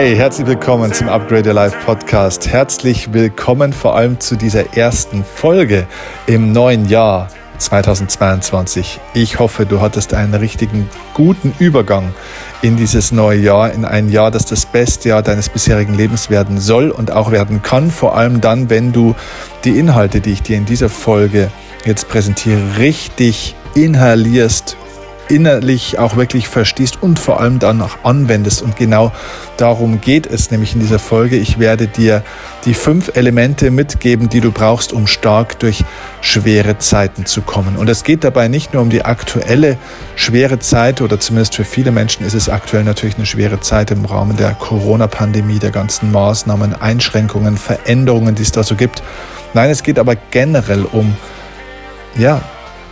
Hey, herzlich willkommen zum Upgrade Your Life Podcast. Herzlich willkommen vor allem zu dieser ersten Folge im neuen Jahr 2022. Ich hoffe, du hattest einen richtigen guten Übergang in dieses neue Jahr, in ein Jahr, das das beste Jahr deines bisherigen Lebens werden soll und auch werden kann. Vor allem dann, wenn du die Inhalte, die ich dir in dieser Folge jetzt präsentiere, richtig inhalierst, innerlich auch wirklich verstehst und vor allem dann auch anwendest. Und genau darum geht es nämlich in dieser Folge. Ich werde dir die fünf Elemente mitgeben, die du brauchst, um stark durch schwere Zeiten zu kommen. Und es geht dabei nicht nur um die aktuelle schwere Zeit oder zumindest für viele Menschen ist es aktuell natürlich eine schwere Zeit im Rahmen der Corona-Pandemie, der ganzen Maßnahmen, Einschränkungen, Veränderungen, die es da so gibt. Nein, es geht aber generell um ja,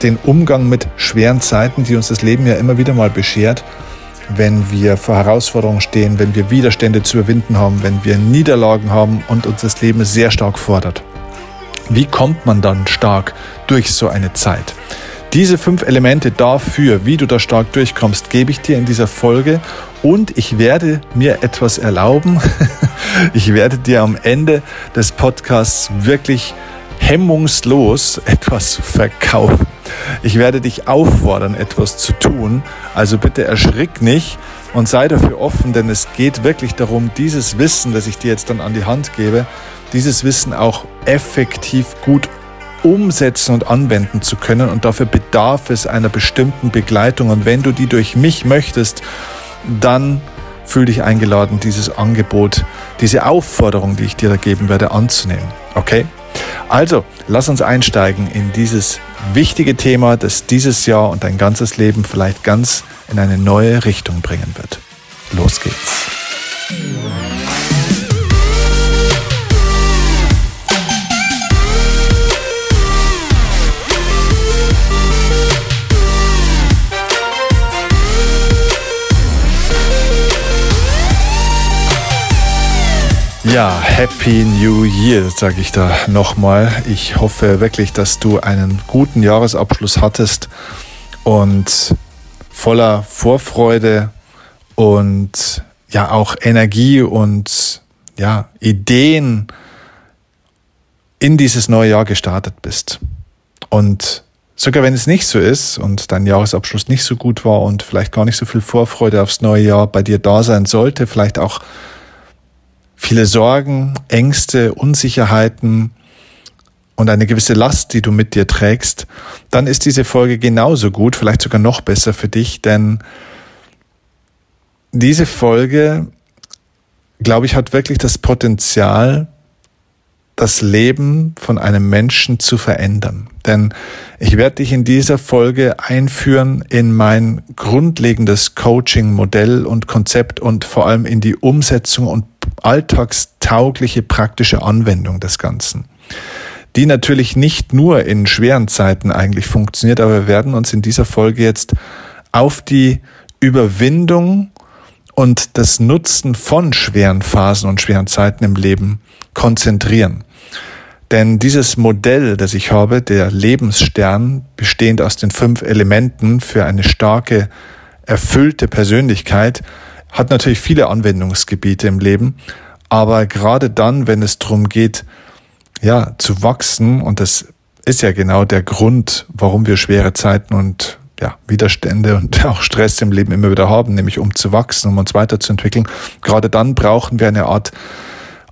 den Umgang mit schweren Zeiten, die uns das Leben ja immer wieder mal beschert, wenn wir vor Herausforderungen stehen, wenn wir Widerstände zu überwinden haben, wenn wir Niederlagen haben und uns das Leben sehr stark fordert. Wie kommt man dann stark durch so eine Zeit? Diese fünf Elemente dafür, wie du da stark durchkommst, gebe ich dir in dieser Folge und ich werde mir etwas erlauben. ich werde dir am Ende des Podcasts wirklich hemmungslos etwas verkaufen. Ich werde dich auffordern, etwas zu tun. Also bitte erschrick nicht und sei dafür offen, denn es geht wirklich darum, dieses Wissen, das ich dir jetzt dann an die Hand gebe, dieses Wissen auch effektiv gut umsetzen und anwenden zu können. Und dafür bedarf es einer bestimmten Begleitung. Und wenn du die durch mich möchtest, dann fühl dich eingeladen, dieses Angebot, diese Aufforderung, die ich dir da geben werde, anzunehmen. Okay? Also, lass uns einsteigen in dieses wichtige Thema, das dieses Jahr und dein ganzes Leben vielleicht ganz in eine neue Richtung bringen wird. Los geht's. Ja, Happy New Year, sage ich da nochmal. Ich hoffe wirklich, dass du einen guten Jahresabschluss hattest und voller Vorfreude und ja auch Energie und ja, Ideen in dieses neue Jahr gestartet bist. Und sogar wenn es nicht so ist und dein Jahresabschluss nicht so gut war und vielleicht gar nicht so viel Vorfreude aufs neue Jahr bei dir da sein sollte, vielleicht auch viele Sorgen, Ängste, Unsicherheiten und eine gewisse Last, die du mit dir trägst, dann ist diese Folge genauso gut, vielleicht sogar noch besser für dich, denn diese Folge, glaube ich, hat wirklich das Potenzial, das Leben von einem Menschen zu verändern. Denn ich werde dich in dieser Folge einführen in mein grundlegendes Coaching-Modell und Konzept und vor allem in die Umsetzung und alltagstaugliche praktische Anwendung des Ganzen. Die natürlich nicht nur in schweren Zeiten eigentlich funktioniert, aber wir werden uns in dieser Folge jetzt auf die Überwindung und das Nutzen von schweren Phasen und schweren Zeiten im Leben konzentrieren. Denn dieses Modell, das ich habe, der Lebensstern, bestehend aus den fünf Elementen für eine starke, erfüllte Persönlichkeit, hat natürlich viele Anwendungsgebiete im Leben. Aber gerade dann, wenn es darum geht, ja, zu wachsen, und das ist ja genau der Grund, warum wir schwere Zeiten und ja, Widerstände und auch Stress im Leben immer wieder haben, nämlich um zu wachsen, um uns weiterzuentwickeln. Gerade dann brauchen wir eine Art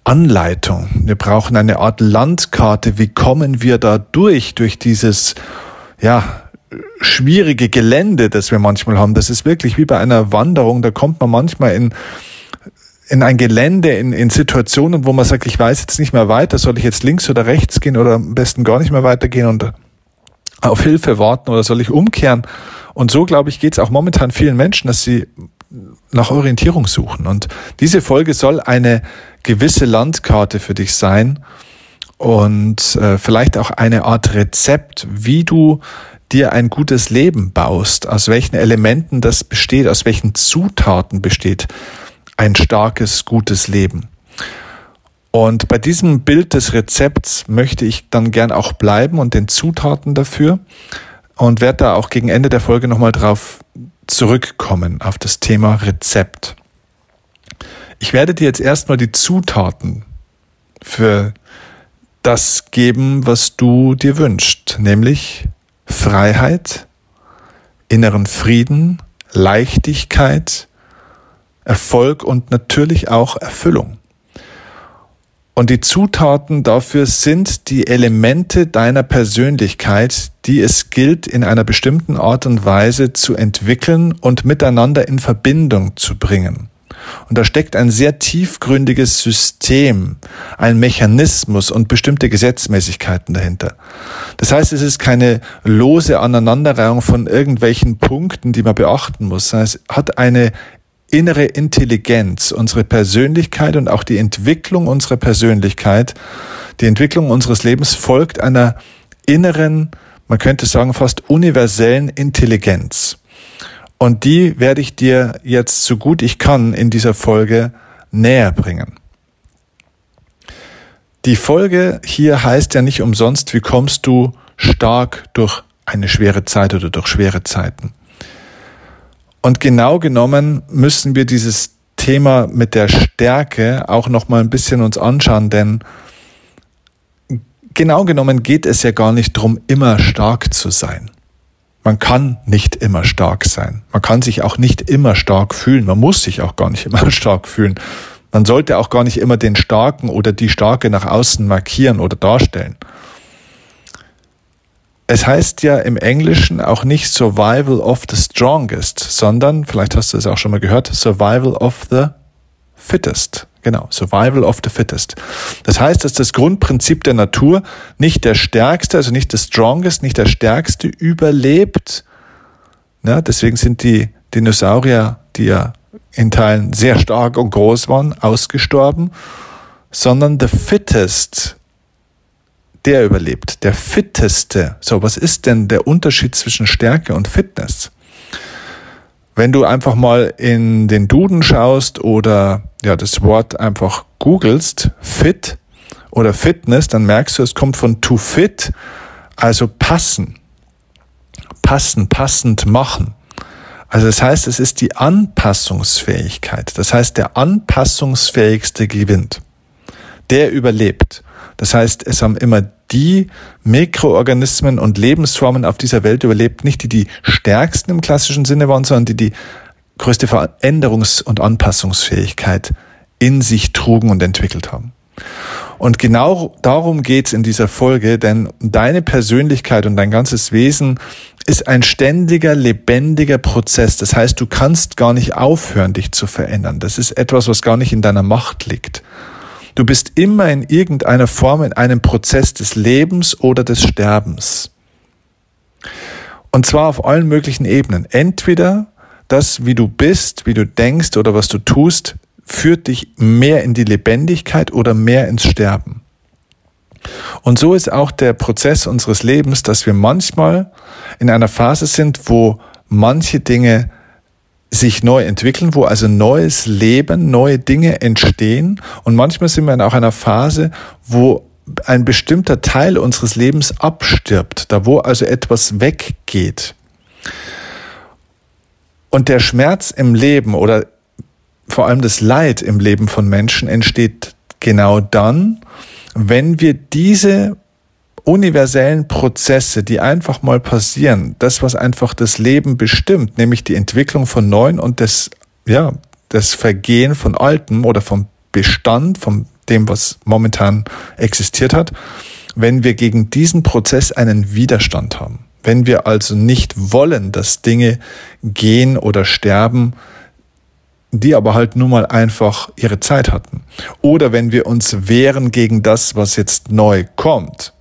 Anleitung. Wir brauchen eine Art Landkarte. Wie kommen wir da durch, durch dieses, ja, schwierige Gelände, das wir manchmal haben. Das ist wirklich wie bei einer Wanderung. Da kommt man manchmal in, in ein Gelände, in, in Situationen, wo man sagt, ich weiß jetzt nicht mehr weiter, soll ich jetzt links oder rechts gehen oder am besten gar nicht mehr weitergehen und auf Hilfe warten oder soll ich umkehren? Und so, glaube ich, geht es auch momentan vielen Menschen, dass sie nach Orientierung suchen. Und diese Folge soll eine gewisse Landkarte für dich sein und äh, vielleicht auch eine Art Rezept, wie du dir ein gutes Leben baust, aus welchen Elementen das besteht, aus welchen Zutaten besteht ein starkes, gutes Leben. Und bei diesem Bild des Rezepts möchte ich dann gern auch bleiben und den Zutaten dafür und werde da auch gegen Ende der Folge nochmal drauf zurückkommen, auf das Thema Rezept. Ich werde dir jetzt erstmal die Zutaten für das geben, was du dir wünschst, nämlich Freiheit, inneren Frieden, Leichtigkeit, Erfolg und natürlich auch Erfüllung. Und die Zutaten dafür sind die Elemente deiner Persönlichkeit, die es gilt in einer bestimmten Art und Weise zu entwickeln und miteinander in Verbindung zu bringen. Und da steckt ein sehr tiefgründiges System, ein Mechanismus und bestimmte Gesetzmäßigkeiten dahinter. Das heißt, es ist keine lose Aneinanderreihung von irgendwelchen Punkten, die man beachten muss, es hat eine innere Intelligenz, unsere Persönlichkeit und auch die Entwicklung unserer Persönlichkeit, die Entwicklung unseres Lebens folgt einer inneren, man könnte sagen fast universellen Intelligenz. Und die werde ich dir jetzt so gut ich kann in dieser Folge näher bringen. Die Folge hier heißt ja nicht umsonst, wie kommst du stark durch eine schwere Zeit oder durch schwere Zeiten. Und genau genommen müssen wir dieses Thema mit der Stärke auch noch mal ein bisschen uns anschauen, denn genau genommen geht es ja gar nicht darum, immer stark zu sein. Man kann nicht immer stark sein. Man kann sich auch nicht immer stark fühlen. Man muss sich auch gar nicht immer stark fühlen. Man sollte auch gar nicht immer den Starken oder die Starke nach außen markieren oder darstellen. Es heißt ja im Englischen auch nicht Survival of the Strongest, sondern, vielleicht hast du es auch schon mal gehört, Survival of the Fittest. Genau, Survival of the Fittest. Das heißt, dass das Grundprinzip der Natur nicht der Stärkste, also nicht der Strongest, nicht der Stärkste überlebt. Ja, deswegen sind die Dinosaurier, die ja in Teilen sehr stark und groß waren, ausgestorben, sondern the Fittest der überlebt, der fitteste. So, was ist denn der Unterschied zwischen Stärke und Fitness? Wenn du einfach mal in den Duden schaust oder ja, das Wort einfach googelst, fit oder Fitness, dann merkst du, es kommt von to fit, also passen. Passen, passend machen. Also das heißt, es ist die Anpassungsfähigkeit. Das heißt, der anpassungsfähigste gewinnt. Der überlebt. Das heißt, es haben immer die Mikroorganismen und Lebensformen auf dieser Welt überlebt, nicht die die stärksten im klassischen Sinne waren, sondern die die größte Veränderungs- und Anpassungsfähigkeit in sich trugen und entwickelt haben. Und genau darum geht's in dieser Folge, denn deine Persönlichkeit und dein ganzes Wesen ist ein ständiger, lebendiger Prozess. Das heißt, du kannst gar nicht aufhören, dich zu verändern. Das ist etwas, was gar nicht in deiner Macht liegt. Du bist immer in irgendeiner Form in einem Prozess des Lebens oder des Sterbens. Und zwar auf allen möglichen Ebenen. Entweder das, wie du bist, wie du denkst oder was du tust, führt dich mehr in die Lebendigkeit oder mehr ins Sterben. Und so ist auch der Prozess unseres Lebens, dass wir manchmal in einer Phase sind, wo manche Dinge sich neu entwickeln, wo also neues Leben, neue Dinge entstehen. Und manchmal sind wir in auch einer Phase, wo ein bestimmter Teil unseres Lebens abstirbt, da wo also etwas weggeht. Und der Schmerz im Leben oder vor allem das Leid im Leben von Menschen entsteht genau dann, wenn wir diese universellen Prozesse, die einfach mal passieren, das, was einfach das Leben bestimmt, nämlich die Entwicklung von Neuen und das, ja, das Vergehen von Alten oder vom Bestand, von dem, was momentan existiert hat, wenn wir gegen diesen Prozess einen Widerstand haben. Wenn wir also nicht wollen, dass Dinge gehen oder sterben, die aber halt nun mal einfach ihre Zeit hatten. Oder wenn wir uns wehren gegen das, was jetzt neu kommt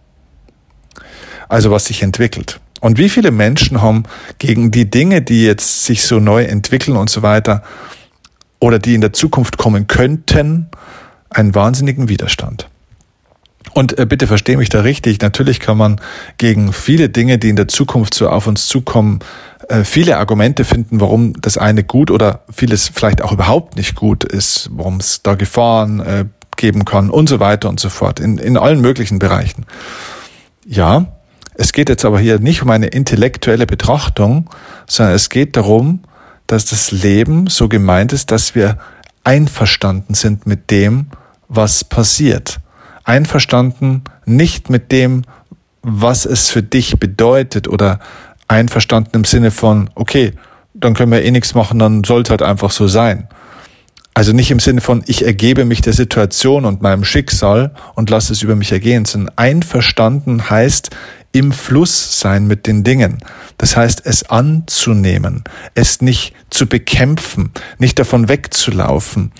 also was sich entwickelt. Und wie viele Menschen haben gegen die Dinge, die jetzt sich so neu entwickeln und so weiter, oder die in der Zukunft kommen könnten, einen wahnsinnigen Widerstand. Und äh, bitte verstehe mich da richtig, natürlich kann man gegen viele Dinge, die in der Zukunft so auf uns zukommen, äh, viele Argumente finden, warum das eine gut oder vieles vielleicht auch überhaupt nicht gut ist, warum es da Gefahren äh, geben kann und so weiter und so fort, in, in allen möglichen Bereichen. Ja, es geht jetzt aber hier nicht um eine intellektuelle Betrachtung, sondern es geht darum, dass das Leben so gemeint ist, dass wir einverstanden sind mit dem, was passiert. Einverstanden nicht mit dem, was es für dich bedeutet oder einverstanden im Sinne von, okay, dann können wir eh nichts machen, dann sollte halt einfach so sein. Also nicht im Sinne von, ich ergebe mich der Situation und meinem Schicksal und lasse es über mich ergehen, sondern einverstanden heißt im Fluss sein mit den Dingen. Das heißt, es anzunehmen, es nicht zu bekämpfen, nicht davon wegzulaufen,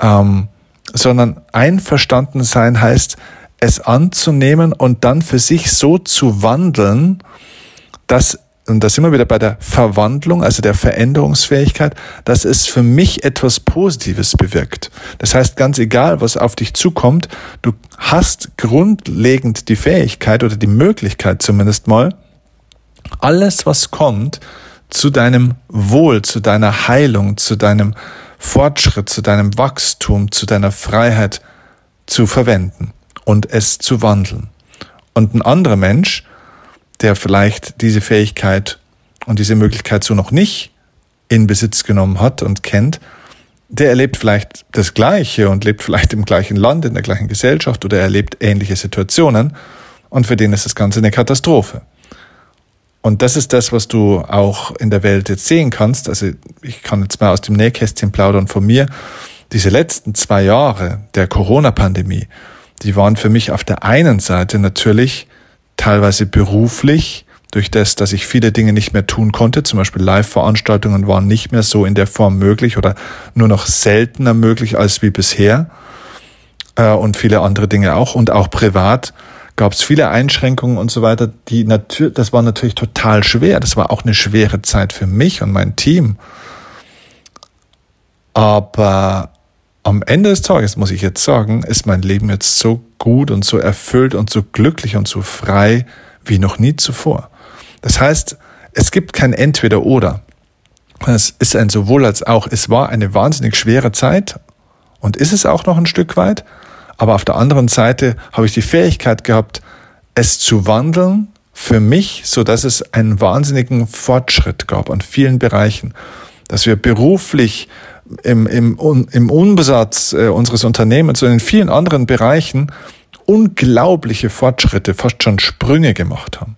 ähm, sondern einverstanden sein heißt, es anzunehmen und dann für sich so zu wandeln, dass und da sind wir wieder bei der Verwandlung, also der Veränderungsfähigkeit, dass es für mich etwas Positives bewirkt. Das heißt, ganz egal, was auf dich zukommt, du hast grundlegend die Fähigkeit oder die Möglichkeit zumindest mal, alles, was kommt, zu deinem Wohl, zu deiner Heilung, zu deinem Fortschritt, zu deinem Wachstum, zu deiner Freiheit zu verwenden und es zu wandeln. Und ein anderer Mensch, der vielleicht diese Fähigkeit und diese Möglichkeit so noch nicht in Besitz genommen hat und kennt, der erlebt vielleicht das Gleiche und lebt vielleicht im gleichen Land, in der gleichen Gesellschaft oder erlebt ähnliche Situationen und für den ist das Ganze eine Katastrophe. Und das ist das, was du auch in der Welt jetzt sehen kannst. Also ich kann jetzt mal aus dem Nähkästchen plaudern von mir. Diese letzten zwei Jahre der Corona-Pandemie, die waren für mich auf der einen Seite natürlich teilweise beruflich, durch das, dass ich viele Dinge nicht mehr tun konnte. Zum Beispiel Live-Veranstaltungen waren nicht mehr so in der Form möglich oder nur noch seltener möglich als wie bisher. Äh, und viele andere Dinge auch. Und auch privat gab es viele Einschränkungen und so weiter. Die natürlich, das war natürlich total schwer. Das war auch eine schwere Zeit für mich und mein Team. Aber am Ende des Tages, muss ich jetzt sagen, ist mein Leben jetzt so gut und so erfüllt und so glücklich und so frei wie noch nie zuvor. Das heißt, es gibt kein Entweder-Oder. Es ist ein sowohl als auch. Es war eine wahnsinnig schwere Zeit und ist es auch noch ein Stück weit. Aber auf der anderen Seite habe ich die Fähigkeit gehabt, es zu wandeln für mich, so dass es einen wahnsinnigen Fortschritt gab an vielen Bereichen, dass wir beruflich im, im, im Unbesatz äh, unseres Unternehmens und in vielen anderen Bereichen unglaubliche Fortschritte, fast schon Sprünge gemacht haben.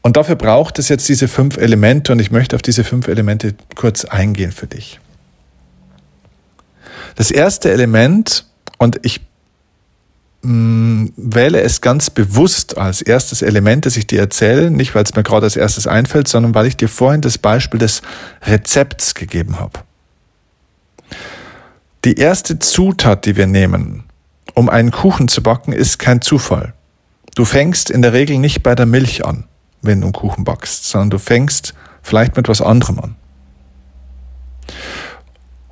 Und dafür braucht es jetzt diese fünf Elemente und ich möchte auf diese fünf Elemente kurz eingehen für dich. Das erste Element, und ich Mm, wähle es ganz bewusst als erstes Element, das ich dir erzähle, nicht weil es mir gerade als erstes einfällt, sondern weil ich dir vorhin das Beispiel des Rezepts gegeben habe. Die erste Zutat, die wir nehmen, um einen Kuchen zu backen, ist kein Zufall. Du fängst in der Regel nicht bei der Milch an, wenn du einen Kuchen backst, sondern du fängst vielleicht mit was anderem an.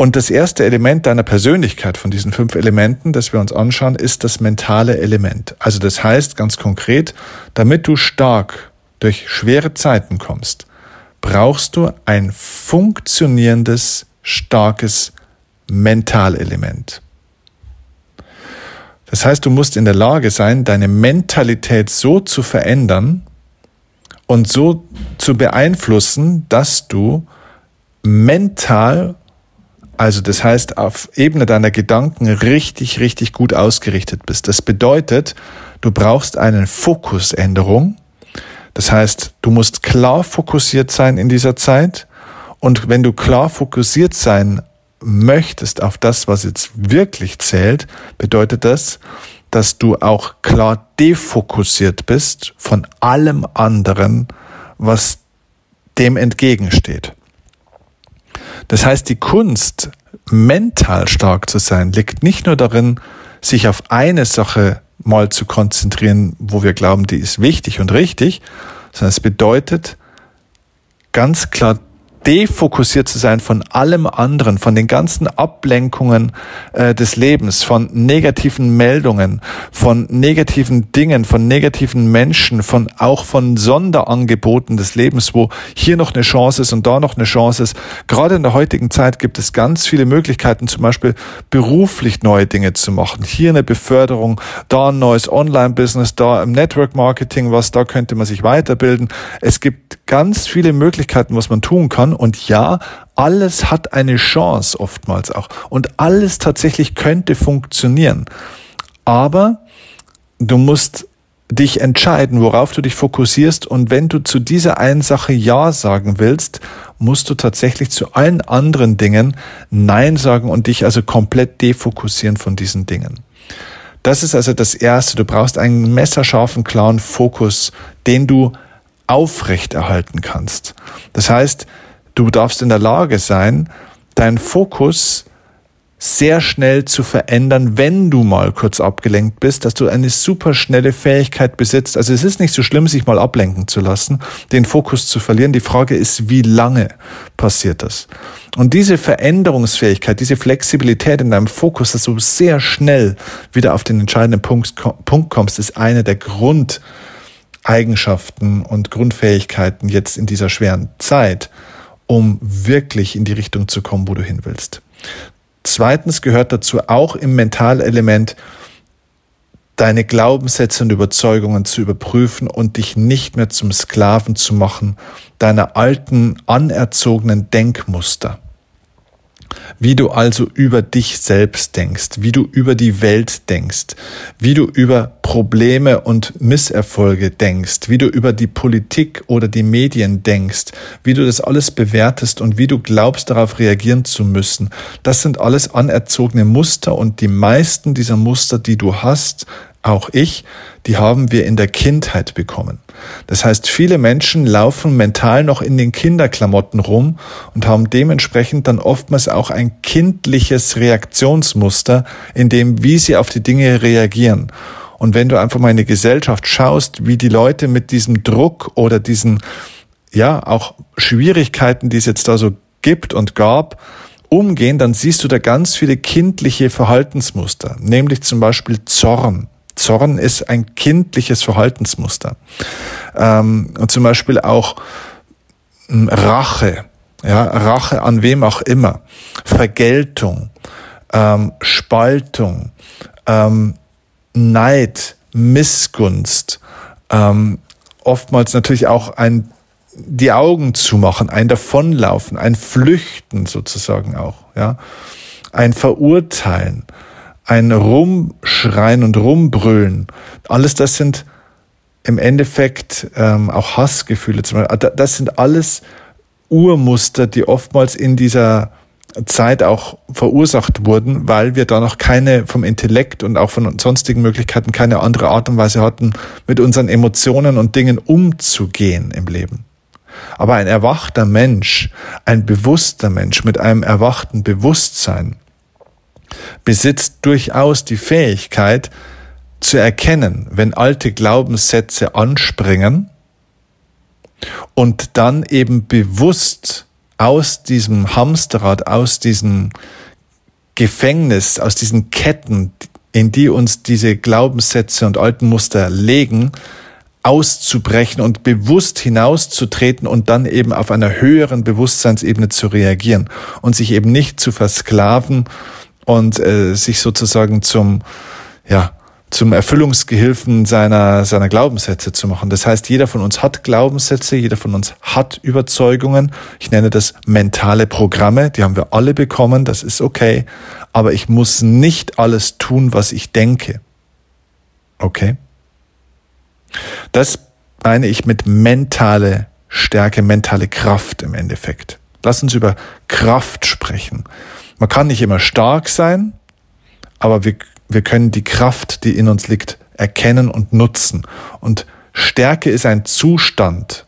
Und das erste Element deiner Persönlichkeit von diesen fünf Elementen, das wir uns anschauen, ist das mentale Element. Also das heißt ganz konkret, damit du stark durch schwere Zeiten kommst, brauchst du ein funktionierendes, starkes Mentalelement. Das heißt, du musst in der Lage sein, deine Mentalität so zu verändern und so zu beeinflussen, dass du mental also das heißt, auf Ebene deiner Gedanken richtig, richtig gut ausgerichtet bist. Das bedeutet, du brauchst eine Fokusänderung. Das heißt, du musst klar fokussiert sein in dieser Zeit. Und wenn du klar fokussiert sein möchtest auf das, was jetzt wirklich zählt, bedeutet das, dass du auch klar defokussiert bist von allem anderen, was dem entgegensteht. Das heißt, die Kunst, mental stark zu sein, liegt nicht nur darin, sich auf eine Sache mal zu konzentrieren, wo wir glauben, die ist wichtig und richtig, sondern es bedeutet ganz klar defokussiert zu sein von allem anderen, von den ganzen Ablenkungen äh, des Lebens, von negativen Meldungen, von negativen Dingen, von negativen Menschen, von auch von Sonderangeboten des Lebens, wo hier noch eine Chance ist und da noch eine Chance ist. Gerade in der heutigen Zeit gibt es ganz viele Möglichkeiten, zum Beispiel beruflich neue Dinge zu machen. Hier eine Beförderung, da ein neues Online-Business, da im Network-Marketing was, da könnte man sich weiterbilden. Es gibt ganz viele Möglichkeiten, was man tun kann kann. Und ja, alles hat eine Chance oftmals auch. Und alles tatsächlich könnte funktionieren. Aber du musst dich entscheiden, worauf du dich fokussierst. Und wenn du zu dieser einen Sache Ja sagen willst, musst du tatsächlich zu allen anderen Dingen Nein sagen und dich also komplett defokussieren von diesen Dingen. Das ist also das Erste. Du brauchst einen messerscharfen, klaren Fokus, den du aufrechterhalten kannst. Das heißt, du darfst in der Lage sein, deinen Fokus sehr schnell zu verändern, wenn du mal kurz abgelenkt bist, dass du eine super schnelle Fähigkeit besitzt. Also es ist nicht so schlimm, sich mal ablenken zu lassen, den Fokus zu verlieren. Die Frage ist, wie lange passiert das? Und diese Veränderungsfähigkeit, diese Flexibilität in deinem Fokus, dass du sehr schnell wieder auf den entscheidenden Punkt, Punkt kommst, ist eine der Grundeigenschaften und Grundfähigkeiten jetzt in dieser schweren Zeit, um wirklich in die Richtung zu kommen, wo du hin willst. Zweitens gehört dazu auch im Mentalelement deine Glaubenssätze und Überzeugungen zu überprüfen und dich nicht mehr zum Sklaven zu machen deiner alten, anerzogenen Denkmuster wie du also über dich selbst denkst, wie du über die Welt denkst, wie du über Probleme und Misserfolge denkst, wie du über die Politik oder die Medien denkst, wie du das alles bewertest und wie du glaubst, darauf reagieren zu müssen. Das sind alles anerzogene Muster und die meisten dieser Muster, die du hast, auch ich, die haben wir in der Kindheit bekommen. Das heißt, viele Menschen laufen mental noch in den Kinderklamotten rum und haben dementsprechend dann oftmals auch ein kindliches Reaktionsmuster, in dem, wie sie auf die Dinge reagieren. Und wenn du einfach mal in die Gesellschaft schaust, wie die Leute mit diesem Druck oder diesen, ja, auch Schwierigkeiten, die es jetzt da so gibt und gab, umgehen, dann siehst du da ganz viele kindliche Verhaltensmuster, nämlich zum Beispiel Zorn. Zorn ist ein kindliches Verhaltensmuster. Ähm, und zum Beispiel auch hm, Rache, ja, Rache an wem auch immer, Vergeltung, ähm, Spaltung, ähm, Neid, Missgunst, ähm, oftmals natürlich auch ein die Augen zumachen, ein Davonlaufen, ein Flüchten sozusagen auch, ja, ein Verurteilen, ein Rumschreien und Rumbrüllen, alles das sind im Endeffekt ähm, auch Hassgefühle. Das sind alles Urmuster, die oftmals in dieser Zeit auch verursacht wurden, weil wir da noch keine vom Intellekt und auch von sonstigen Möglichkeiten keine andere Art und Weise hatten, mit unseren Emotionen und Dingen umzugehen im Leben. Aber ein erwachter Mensch, ein bewusster Mensch mit einem erwachten Bewusstsein, besitzt durchaus die Fähigkeit zu erkennen, wenn alte Glaubenssätze anspringen und dann eben bewusst aus diesem Hamsterrad, aus diesem Gefängnis, aus diesen Ketten, in die uns diese Glaubenssätze und alten Muster legen, auszubrechen und bewusst hinauszutreten und dann eben auf einer höheren Bewusstseinsebene zu reagieren und sich eben nicht zu versklaven und äh, sich sozusagen zum, ja, zum Erfüllungsgehilfen seiner, seiner Glaubenssätze zu machen. Das heißt, jeder von uns hat Glaubenssätze, jeder von uns hat Überzeugungen. Ich nenne das mentale Programme, die haben wir alle bekommen, das ist okay. Aber ich muss nicht alles tun, was ich denke. Okay? Das meine ich mit mentale Stärke, mentale Kraft im Endeffekt. Lass uns über Kraft sprechen. Man kann nicht immer stark sein, aber wir, wir können die Kraft, die in uns liegt, erkennen und nutzen. Und Stärke ist ein Zustand,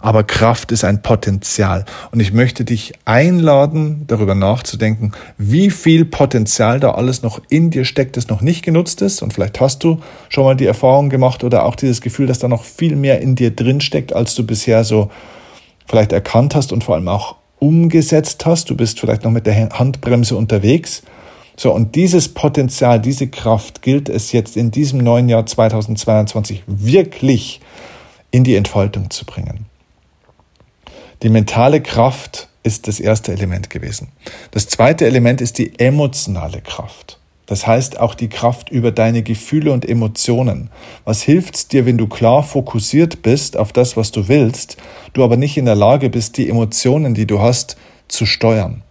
aber Kraft ist ein Potenzial. Und ich möchte dich einladen, darüber nachzudenken, wie viel Potenzial da alles noch in dir steckt, das noch nicht genutzt ist. Und vielleicht hast du schon mal die Erfahrung gemacht oder auch dieses Gefühl, dass da noch viel mehr in dir drin steckt, als du bisher so vielleicht erkannt hast und vor allem auch umgesetzt hast. Du bist vielleicht noch mit der Handbremse unterwegs. So, und dieses Potenzial, diese Kraft gilt es jetzt in diesem neuen Jahr 2022 wirklich in die Entfaltung zu bringen. Die mentale Kraft ist das erste Element gewesen. Das zweite Element ist die emotionale Kraft. Das heißt auch die Kraft über deine Gefühle und Emotionen. Was hilft dir, wenn du klar fokussiert bist auf das, was du willst, du aber nicht in der Lage bist, die Emotionen, die du hast, zu steuern?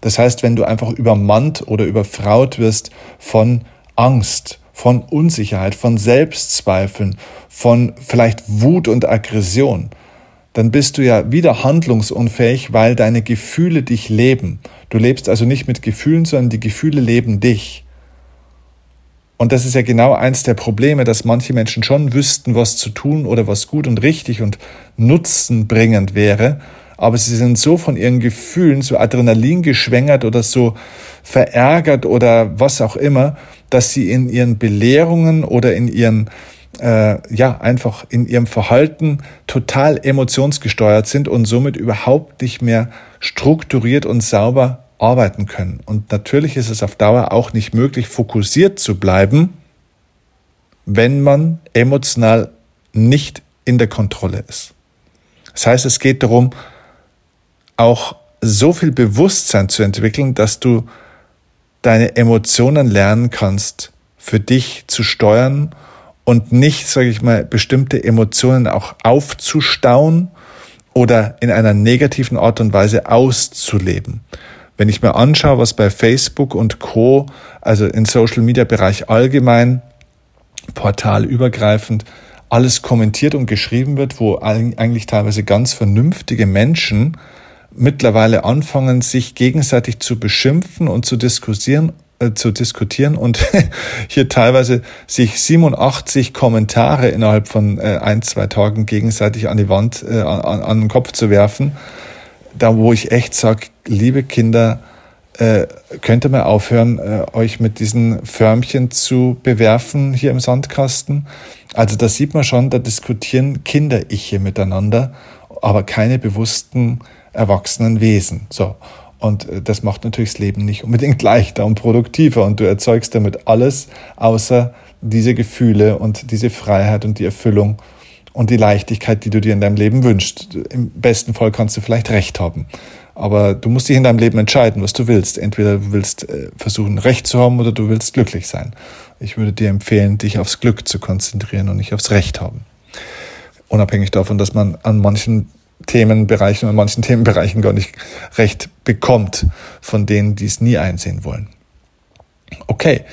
Das heißt, wenn du einfach übermannt oder überfraut wirst von Angst, von Unsicherheit, von Selbstzweifeln, von vielleicht Wut und Aggression, dann bist du ja wieder handlungsunfähig, weil deine Gefühle dich leben. Du lebst also nicht mit Gefühlen, sondern die Gefühle leben dich. Und das ist ja genau eins der Probleme, dass manche Menschen schon wüssten, was zu tun oder was gut und richtig und nutzenbringend wäre, aber sie sind so von ihren Gefühlen, so Adrenalin geschwängert oder so verärgert oder was auch immer, dass sie in ihren Belehrungen oder in ihren äh, ja einfach in ihrem Verhalten total emotionsgesteuert sind und somit überhaupt nicht mehr strukturiert und sauber arbeiten können. Und natürlich ist es auf Dauer auch nicht möglich, fokussiert zu bleiben, wenn man emotional nicht in der Kontrolle ist. Das heißt, es geht darum, auch so viel Bewusstsein zu entwickeln, dass du deine Emotionen lernen kannst, für dich zu steuern und nicht, sage ich mal, bestimmte Emotionen auch aufzustauen oder in einer negativen Art und Weise auszuleben. Wenn ich mir anschaue, was bei Facebook und Co, also im Social Media Bereich allgemein, portalübergreifend, alles kommentiert und geschrieben wird, wo eigentlich teilweise ganz vernünftige Menschen mittlerweile anfangen, sich gegenseitig zu beschimpfen und zu diskutieren, äh, zu diskutieren und hier teilweise sich 87 Kommentare innerhalb von äh, ein, zwei Tagen gegenseitig an die Wand, äh, an, an den Kopf zu werfen, da wo ich echt sage, liebe Kinder, äh, könnt ihr mal aufhören, äh, euch mit diesen Förmchen zu bewerfen hier im Sandkasten? Also da sieht man schon, da diskutieren Kinder ich hier miteinander, aber keine bewussten erwachsenen Wesen. So. Und äh, das macht natürlich das Leben nicht unbedingt leichter und produktiver. Und du erzeugst damit alles außer diese Gefühle und diese Freiheit und die Erfüllung und die Leichtigkeit, die du dir in deinem Leben wünschst. Im besten Fall kannst du vielleicht Recht haben. Aber du musst dich in deinem Leben entscheiden, was du willst. Entweder du willst äh, versuchen, Recht zu haben oder du willst glücklich sein. Ich würde dir empfehlen, dich aufs Glück zu konzentrieren und nicht aufs Recht haben. Unabhängig davon, dass man an manchen Themenbereichen und manchen Themenbereichen gar nicht recht bekommt von denen, die es nie einsehen wollen. Okay,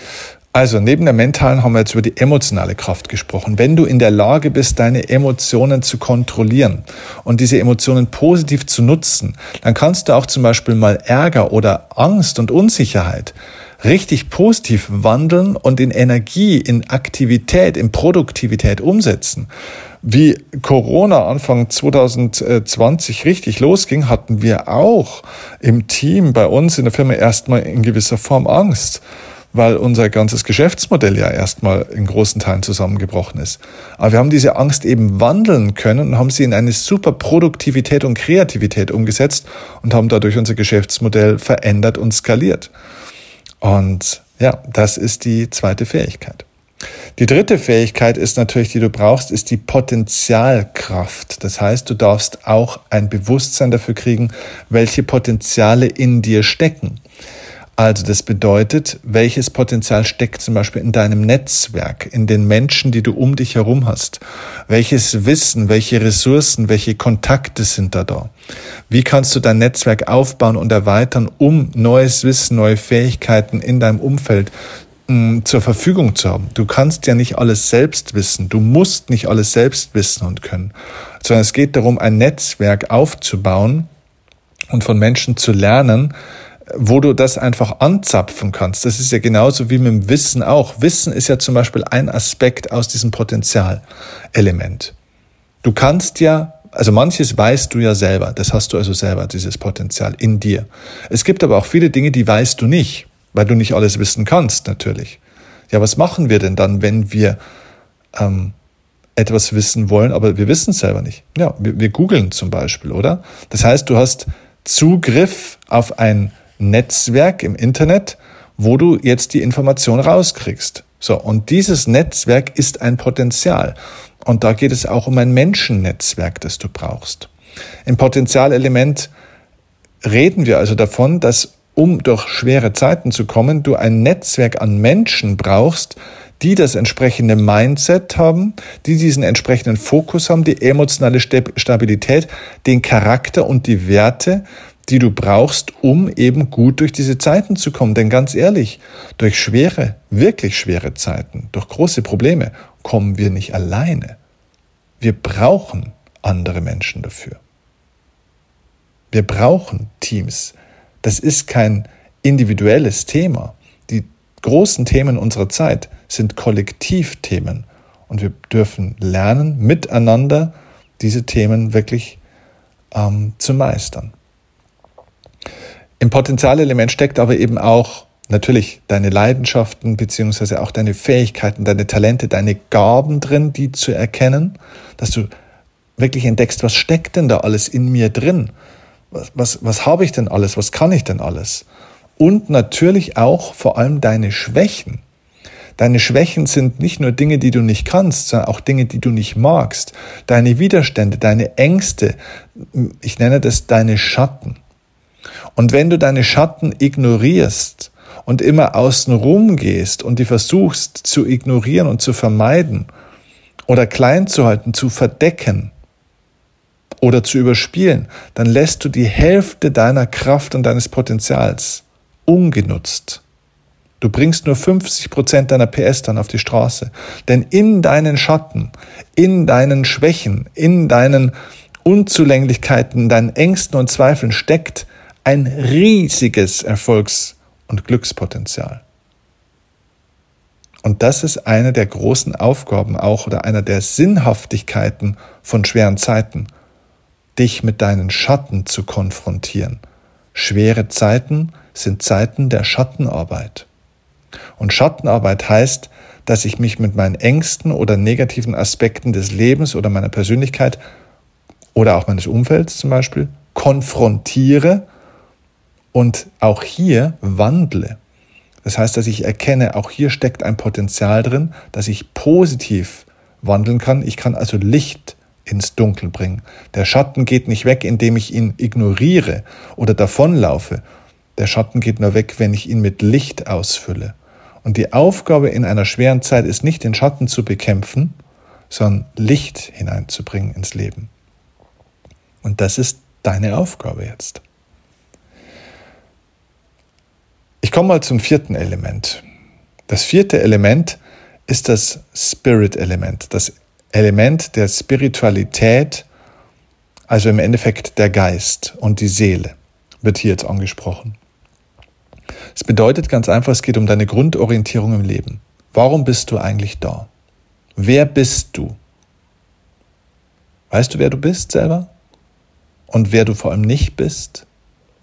also neben der mentalen haben wir jetzt über die emotionale Kraft gesprochen. Wenn du in der Lage bist, deine Emotionen zu kontrollieren und diese Emotionen positiv zu nutzen, dann kannst du auch zum Beispiel mal Ärger oder Angst und Unsicherheit richtig positiv wandeln und in Energie, in Aktivität, in Produktivität umsetzen. Wie Corona Anfang 2020 richtig losging, hatten wir auch im Team bei uns in der Firma erstmal in gewisser Form Angst weil unser ganzes Geschäftsmodell ja erstmal in großen Teilen zusammengebrochen ist. Aber wir haben diese Angst eben wandeln können und haben sie in eine super Produktivität und Kreativität umgesetzt und haben dadurch unser Geschäftsmodell verändert und skaliert. Und ja, das ist die zweite Fähigkeit. Die dritte Fähigkeit ist natürlich, die du brauchst, ist die Potenzialkraft. Das heißt, du darfst auch ein Bewusstsein dafür kriegen, welche Potenziale in dir stecken. Also das bedeutet, welches Potenzial steckt zum Beispiel in deinem Netzwerk, in den Menschen, die du um dich herum hast. Welches Wissen, welche Ressourcen, welche Kontakte sind da da? Wie kannst du dein Netzwerk aufbauen und erweitern, um neues Wissen, neue Fähigkeiten in deinem Umfeld mh, mm, zur Verfügung zu haben? Du kannst ja nicht alles selbst wissen. Du musst nicht alles selbst wissen und können, sondern es geht darum, ein Netzwerk aufzubauen und von Menschen zu lernen, wo du das einfach anzapfen kannst. Das ist ja genauso wie mit dem Wissen auch. Wissen ist ja zum Beispiel ein Aspekt aus diesem Potenzialelement. Du kannst ja, also manches weißt du ja selber, das hast du also selber, dieses Potenzial in dir. Es gibt aber auch viele Dinge, die weißt du nicht, weil du nicht alles wissen kannst, natürlich. Ja, was machen wir denn dann, wenn wir ähm, etwas wissen wollen, aber wir wissen es selber nicht? Ja, wir, wir googeln zum Beispiel, oder? Das heißt, du hast Zugriff auf ein Netzwerk im Internet, wo du jetzt die Information rauskriegst. So, und dieses Netzwerk ist ein Potenzial. Und da geht es auch um ein Menschennetzwerk, das du brauchst. Im Potenzialelement reden wir also davon, dass um durch schwere Zeiten zu kommen, du ein Netzwerk an Menschen brauchst, die das entsprechende Mindset haben, die diesen entsprechenden Fokus haben, die emotionale Stabilität, den Charakter und die Werte, die du brauchst, um eben gut durch diese Zeiten zu kommen. Denn ganz ehrlich, durch schwere, wirklich schwere Zeiten, durch große Probleme kommen wir nicht alleine. Wir brauchen andere Menschen dafür. Wir brauchen Teams. Das ist kein individuelles Thema. Die großen Themen unserer Zeit sind Kollektivthemen. Und wir dürfen lernen, miteinander diese Themen wirklich ähm, zu meistern. Im Potenzialelement steckt aber eben auch natürlich deine Leidenschaften beziehungsweise auch deine Fähigkeiten, deine Talente, deine Gaben drin, die zu erkennen, dass du wirklich entdeckst, was steckt denn da alles in mir drin? Was, was, was habe ich denn alles? Was kann ich denn alles? Und natürlich auch vor allem deine Schwächen. Deine Schwächen sind nicht nur Dinge, die du nicht kannst, sondern auch Dinge, die du nicht magst. Deine Widerstände, deine Ängste, ich nenne das deine Schatten. Und wenn du deine Schatten ignorierst und immer außen rum gehst und die versuchst zu ignorieren und zu vermeiden oder klein zu halten, zu verdecken oder zu überspielen, dann lässt du die Hälfte deiner Kraft und deines Potenzials ungenutzt. Du bringst nur 50 Prozent deiner PS dann auf die Straße. Denn in deinen Schatten, in deinen Schwächen, in deinen Unzulänglichkeiten, deinen Ängsten und Zweifeln steckt ein riesiges Erfolgs- und Glückspotenzial. Und das ist eine der großen Aufgaben auch oder einer der Sinnhaftigkeiten von schweren Zeiten, dich mit deinen Schatten zu konfrontieren. Schwere Zeiten sind Zeiten der Schattenarbeit. Und Schattenarbeit heißt, dass ich mich mit meinen Ängsten oder negativen Aspekten des Lebens oder meiner Persönlichkeit oder auch meines Umfelds zum Beispiel konfrontiere und auch hier wandle. Das heißt, dass ich erkenne, auch hier steckt ein Potenzial drin, dass ich positiv wandeln kann. Ich kann also Licht ins Dunkel bringen. Der Schatten geht nicht weg, indem ich ihn ignoriere oder davonlaufe. Der Schatten geht nur weg, wenn ich ihn mit Licht ausfülle. Und die Aufgabe in einer schweren Zeit ist nicht, den Schatten zu bekämpfen, sondern Licht hineinzubringen ins Leben. Und das ist deine Aufgabe jetzt. Ich komme mal zum vierten Element. Das vierte Element ist das Spirit-Element, das Element der Spiritualität, also im Endeffekt der Geist und die Seele, wird hier jetzt angesprochen. Es bedeutet ganz einfach, es geht um deine Grundorientierung im Leben. Warum bist du eigentlich da? Wer bist du? Weißt du, wer du bist selber? Und wer du vor allem nicht bist?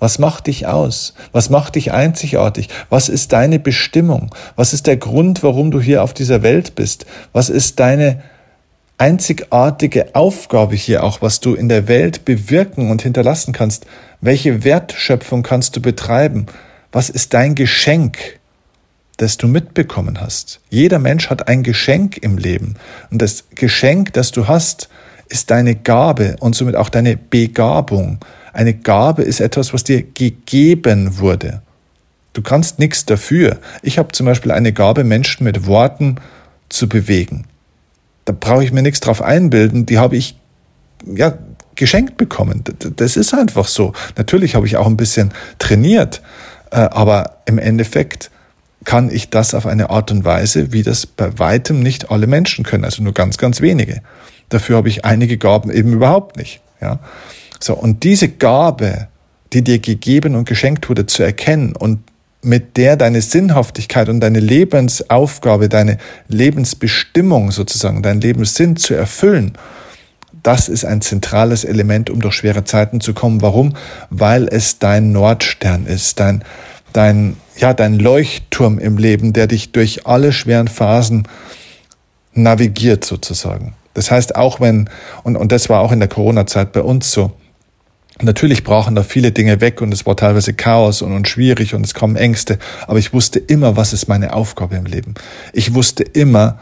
Was macht dich aus? Was macht dich einzigartig? Was ist deine Bestimmung? Was ist der Grund, warum du hier auf dieser Welt bist? Was ist deine einzigartige Aufgabe hier auch, was du in der Welt bewirken und hinterlassen kannst? Welche Wertschöpfung kannst du betreiben? Was ist dein Geschenk, das du mitbekommen hast? Jeder Mensch hat ein Geschenk im Leben. Und das Geschenk, das du hast, ist deine Gabe und somit auch deine Begabung. Eine Gabe ist etwas, was dir gegeben wurde. Du kannst nichts dafür. Ich habe zum Beispiel eine Gabe, Menschen mit Worten zu bewegen. Da brauche ich mir nichts drauf einbilden. Die habe ich ja geschenkt bekommen. Das ist einfach so. Natürlich habe ich auch ein bisschen trainiert, äh, aber im Endeffekt kann ich das auf eine Art und Weise, wie das bei weitem nicht alle Menschen können, also nur ganz, ganz wenige. Dafür habe ich einige Gaben eben überhaupt nicht. Ja. So, und diese Gabe, die dir gegeben und geschenkt wurde, zu erkennen und mit der deine Sinnhaftigkeit und deine Lebensaufgabe, deine Lebensbestimmung sozusagen, dein Lebenssinn zu erfüllen, das ist ein zentrales Element, um durch schwere Zeiten zu kommen. Warum? Weil es dein Nordstern ist, dein, dein, ja, dein Leuchtturm im Leben, der dich durch alle schweren Phasen navigiert sozusagen. Das heißt, auch wenn, und, und das war auch in der Corona-Zeit bei uns so, Natürlich brauchen da viele Dinge weg und es war teilweise Chaos und, und schwierig und es kommen Ängste, aber ich wusste immer, was ist meine Aufgabe im Leben. Ich wusste immer,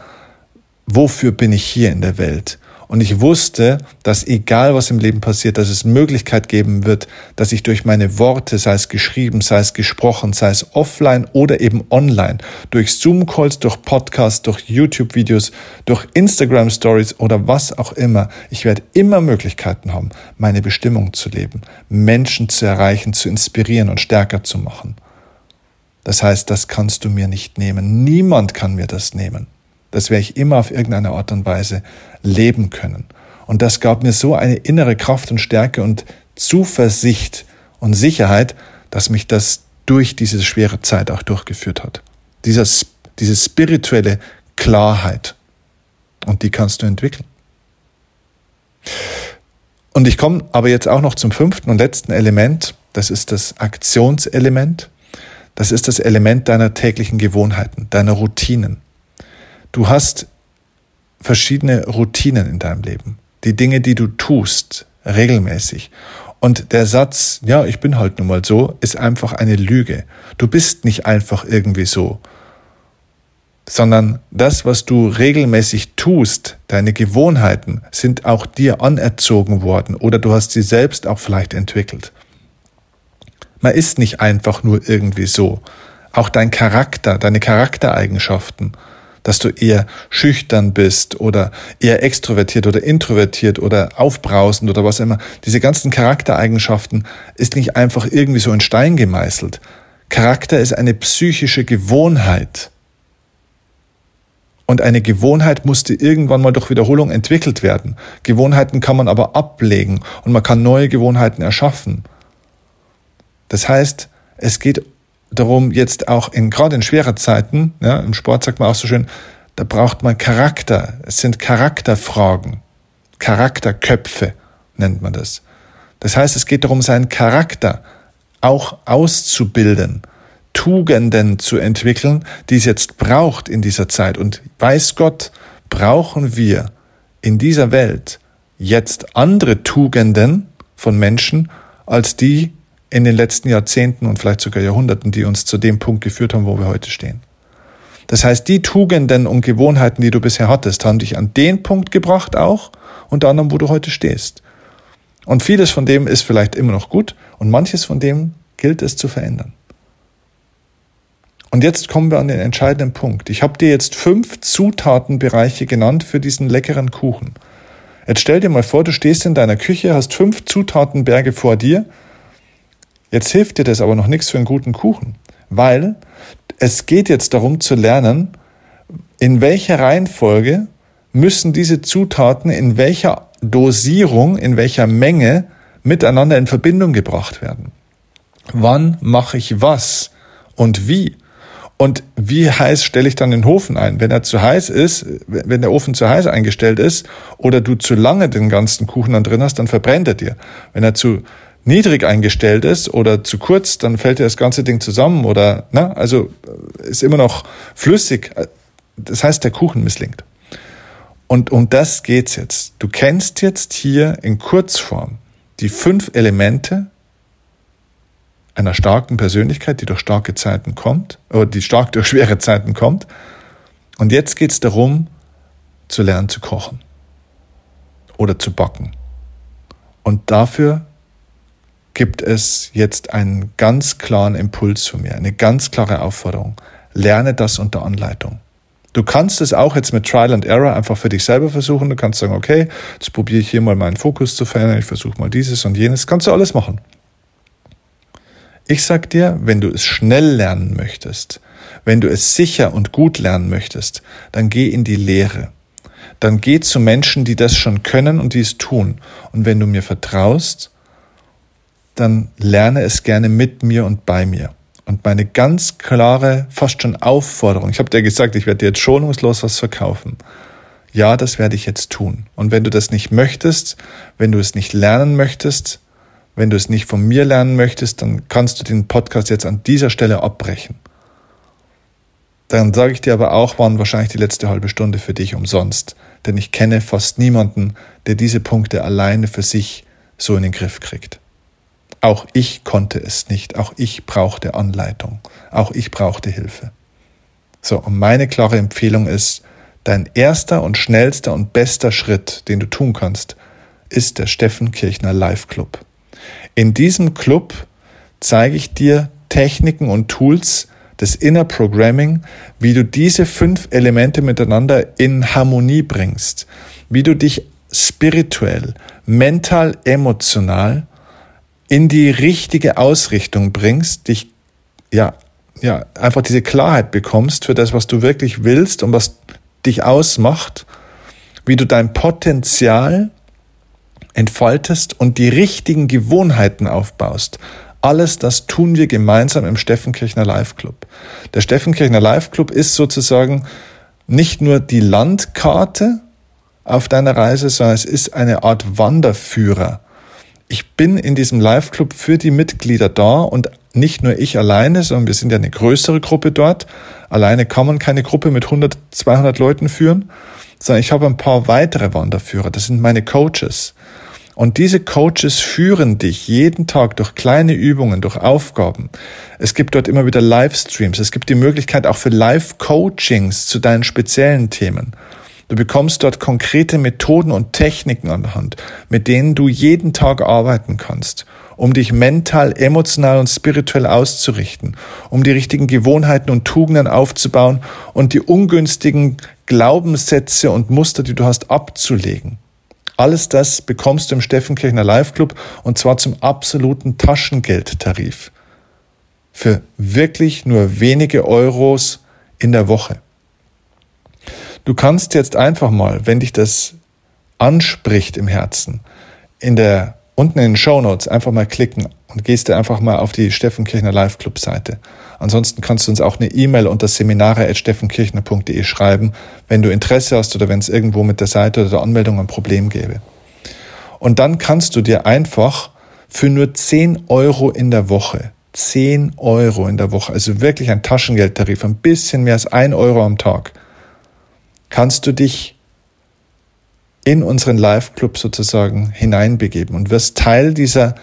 wofür bin ich hier in der Welt. Und ich wusste, dass egal was im Leben passiert, dass es Möglichkeit geben wird, dass ich durch meine Worte, sei es geschrieben, sei es gesprochen, sei es offline oder eben online, durch Zoom-Calls, durch Podcasts, durch YouTube-Videos, durch Instagram-Stories oder was auch immer, ich werde immer Möglichkeiten haben, meine Bestimmung zu leben, Menschen zu erreichen, zu inspirieren und stärker zu machen. Das heißt, das kannst du mir nicht nehmen. Niemand kann mir das nehmen. Das werde ich immer auf irgendeine Art und Weise leben können. Und das gab mir so eine innere Kraft und Stärke und Zuversicht und Sicherheit, dass mich das durch diese schwere Zeit auch durchgeführt hat. Dieser, diese spirituelle Klarheit. Und die kannst du entwickeln. Und ich komme aber jetzt auch noch zum fünften und letzten Element. Das ist das Aktionselement. Das ist das Element deiner täglichen Gewohnheiten, deiner Routinen. Du hast verschiedene Routinen in deinem Leben. Die Dinge, die du tust, regelmäßig. Und der Satz, ja, ich bin halt nun mal so, ist einfach eine Lüge. Du bist nicht einfach irgendwie so, sondern das, was du regelmäßig tust, deine Gewohnheiten, sind auch dir anerzogen worden oder du hast sie selbst auch vielleicht entwickelt. Man ist nicht einfach nur irgendwie so. Auch dein Charakter, deine Charaktereigenschaften, dass du eher schüchtern bist oder eher extrovertiert oder introvertiert oder aufbrausend oder was immer. Diese ganzen Charaktereigenschaften ist nicht einfach irgendwie so in Stein gemeißelt. Charakter ist eine psychische Gewohnheit. Und eine Gewohnheit musste irgendwann mal durch Wiederholung entwickelt werden. Gewohnheiten kann man aber ablegen und man kann neue Gewohnheiten erschaffen. Das heißt, es geht darum, jetzt auch in, gerade in schwerer Zeiten, ja, im Sport sagt man auch so schön, da braucht man Charakter. Es sind Charakterfragen. Charakterköpfe nennt man das. Das heißt, es geht darum, seinen Charakter auch auszubilden, Tugenden zu entwickeln, die es jetzt braucht in dieser Zeit. Und weiß Gott, brauchen wir in dieser Welt jetzt andere Tugenden von Menschen als die, in den letzten Jahrzehnten und vielleicht sogar Jahrhunderten, die uns zu dem Punkt geführt haben, wo wir heute stehen. Das heißt, die Tugenden und Gewohnheiten, die du bisher hattest, haben dich an den Punkt gebracht auch, unter anderem, wo du heute stehst. Und vieles von dem ist vielleicht immer noch gut und manches von dem gilt es zu verändern. Und jetzt kommen wir an den entscheidenden Punkt. Ich habe dir jetzt fünf Zutatenbereiche genannt für diesen leckeren Kuchen. Jetzt stell dir mal vor, du stehst in deiner Küche, hast fünf Zutatenberge vor dir Jetzt hilft dir das aber noch nichts für einen guten Kuchen, weil es geht jetzt darum zu lernen, in welcher Reihenfolge müssen diese Zutaten in welcher Dosierung, in welcher Menge miteinander in Verbindung gebracht werden. Wann mache ich was und wie? Und wie heiß stelle ich dann den Ofen ein? Wenn er zu heiß ist, wenn der Ofen zu heiß eingestellt ist oder du zu lange den ganzen Kuchen dann drin hast, dann verbrennt er dir. Wenn er zu niedrig eingestellt ist oder zu kurz, dann fällt ja das ganze Ding zusammen oder, na, also äh, ist immer noch flüssig. Das heißt, der Kuchen misslingt. Und um das geht's jetzt. Du kennst jetzt hier in Kurzform die fünf Elemente einer starken Persönlichkeit, die durch starke Zeiten kommt, oder die stark durch schwere Zeiten kommt. Und jetzt geht's darum, zu lernen zu kochen oder zu backen. Und dafür gibt es jetzt einen ganz klaren Impuls von mir, eine ganz klare Aufforderung. Lerne das unter Anleitung. Du kannst es auch jetzt mit Trial and Error einfach für dich selber versuchen. Du kannst sagen, okay, jetzt probiere ich hier mal meinen Fokus zu verändern, ich versuche mal dieses und jenes. Kannst du alles machen. Ich sag dir, wenn du es schnell lernen möchtest, wenn du es sicher und gut lernen möchtest, dann geh in die Lehre. Dann geh zu Menschen, die das schon können und die es tun. Und wenn du mir vertraust, dann lerne es gerne mit mir und bei mir. Und meine ganz klare, fast schon Aufforderung, ich habe dir gesagt, ich werde dir jetzt schonungslos was verkaufen. Ja, das werde ich jetzt tun. Und wenn du das nicht möchtest, wenn du es nicht lernen möchtest, wenn du es nicht von mir lernen möchtest, dann kannst du den Podcast jetzt an dieser Stelle abbrechen. Dann sage ich dir aber auch, waren wahrscheinlich die letzte halbe Stunde für dich umsonst. Denn ich kenne fast niemanden, der diese Punkte alleine für sich so in den Griff kriegt. Auch ich konnte es nicht. Auch ich brauchte Anleitung. Auch ich brauchte Hilfe. So, und meine klare Empfehlung ist, dein erster und schnellster und bester Schritt, den du tun kannst, ist der Steffen Kirchner Live Club. In diesem Club zeige ich dir Techniken und Tools des Inner Programming, wie du diese fünf Elemente miteinander in Harmonie bringst, wie du dich spirituell, mental, emotional in die richtige Ausrichtung bringst, dich ja, ja, einfach diese Klarheit bekommst für das, was du wirklich willst und was dich ausmacht, wie du dein Potenzial entfaltest und die richtigen Gewohnheiten aufbaust. Alles das tun wir gemeinsam im Steffenkirchner Live Club. Der Steffenkirchner Live Club ist sozusagen nicht nur die Landkarte auf deiner Reise, sondern es ist eine Art Wanderführer. Ich bin in diesem Live Club für die Mitglieder da und nicht nur ich alleine, sondern wir sind ja eine größere Gruppe dort. Alleine kann man keine Gruppe mit 100, 200 Leuten führen, sondern ich habe ein paar weitere Wanderführer. Das sind meine Coaches. Und diese Coaches führen dich jeden Tag durch kleine Übungen, durch Aufgaben. Es gibt dort immer wieder Livestreams. Es gibt die Möglichkeit auch für Live-Coachings zu deinen speziellen Themen. Du bekommst dort konkrete Methoden und Techniken an der Hand, mit denen du jeden Tag arbeiten kannst, um dich mental, emotional und spirituell auszurichten, um die richtigen Gewohnheiten und Tugenden aufzubauen und die ungünstigen Glaubenssätze und Muster, die du hast, abzulegen. Alles das bekommst du im Steffenkirchner Live Club und zwar zum absoluten Taschengeldtarif. Für wirklich nur wenige Euros in der Woche. Du kannst jetzt einfach mal, wenn dich das anspricht im Herzen, in der unten in den Show Notes einfach mal klicken und gehst du einfach mal auf die Steffenkirchner Live Club Seite. Ansonsten kannst du uns auch eine E-Mail unter seminare.steffenkirchner.de schreiben, wenn du Interesse hast oder wenn es irgendwo mit der Seite oder der Anmeldung ein Problem gäbe. Und dann kannst du dir einfach für nur 10 Euro in der Woche, 10 Euro in der Woche, also wirklich ein Taschengeldtarif, ein bisschen mehr als 1 Euro am Tag, kannst du dich in unseren Live-Club sozusagen hineinbegeben und wirst Teil dieser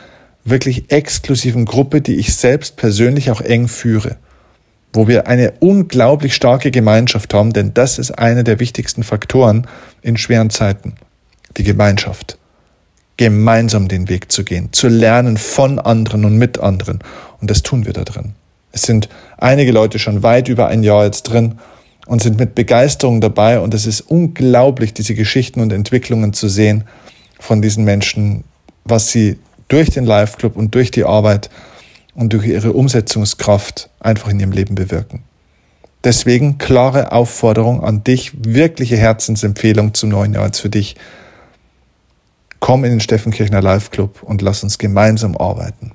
wirklich exklusiven Gruppe, die ich selbst persönlich auch eng führe, wo wir eine unglaublich starke Gemeinschaft haben, denn das ist einer der wichtigsten Faktoren in schweren Zeiten, die Gemeinschaft. Gemeinsam den Weg zu gehen, zu lernen von anderen und mit anderen. Und das tun wir da drin. Es sind einige Leute schon weit über ein Jahr jetzt drin und sind mit Begeisterung dabei. Und es ist unglaublich, diese Geschichten und Entwicklungen zu sehen von diesen Menschen, was sie durch den Live-Club und durch die Arbeit und durch ihre Umsetzungskraft einfach in ihrem Leben bewirken. Deswegen klare Aufforderung an dich, wirkliche Herzensempfehlung zum neuen Jahr für dich. Komm in den Steffenkirchner Live Club und lass uns gemeinsam arbeiten.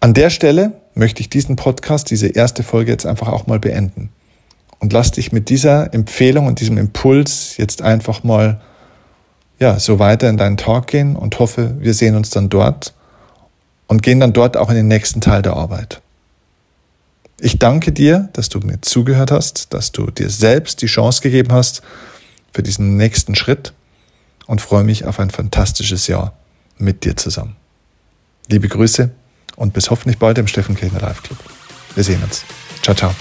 An der Stelle möchte ich diesen Podcast, diese erste Folge jetzt einfach auch mal beenden. Und lass dich mit dieser Empfehlung und diesem Impuls jetzt einfach mal ja, so weiter in deinen Tag gehen und hoffe, wir sehen uns dann dort und gehen dann dort auch in den nächsten Teil der Arbeit. Ich danke dir, dass du mir zugehört hast, dass du dir selbst die Chance gegeben hast für diesen nächsten Schritt und freue mich auf ein fantastisches Jahr mit dir zusammen. Liebe Grüße, und bis hoffentlich bald im Steffen Kirchner Live Club. Wir sehen uns. Ciao, ciao.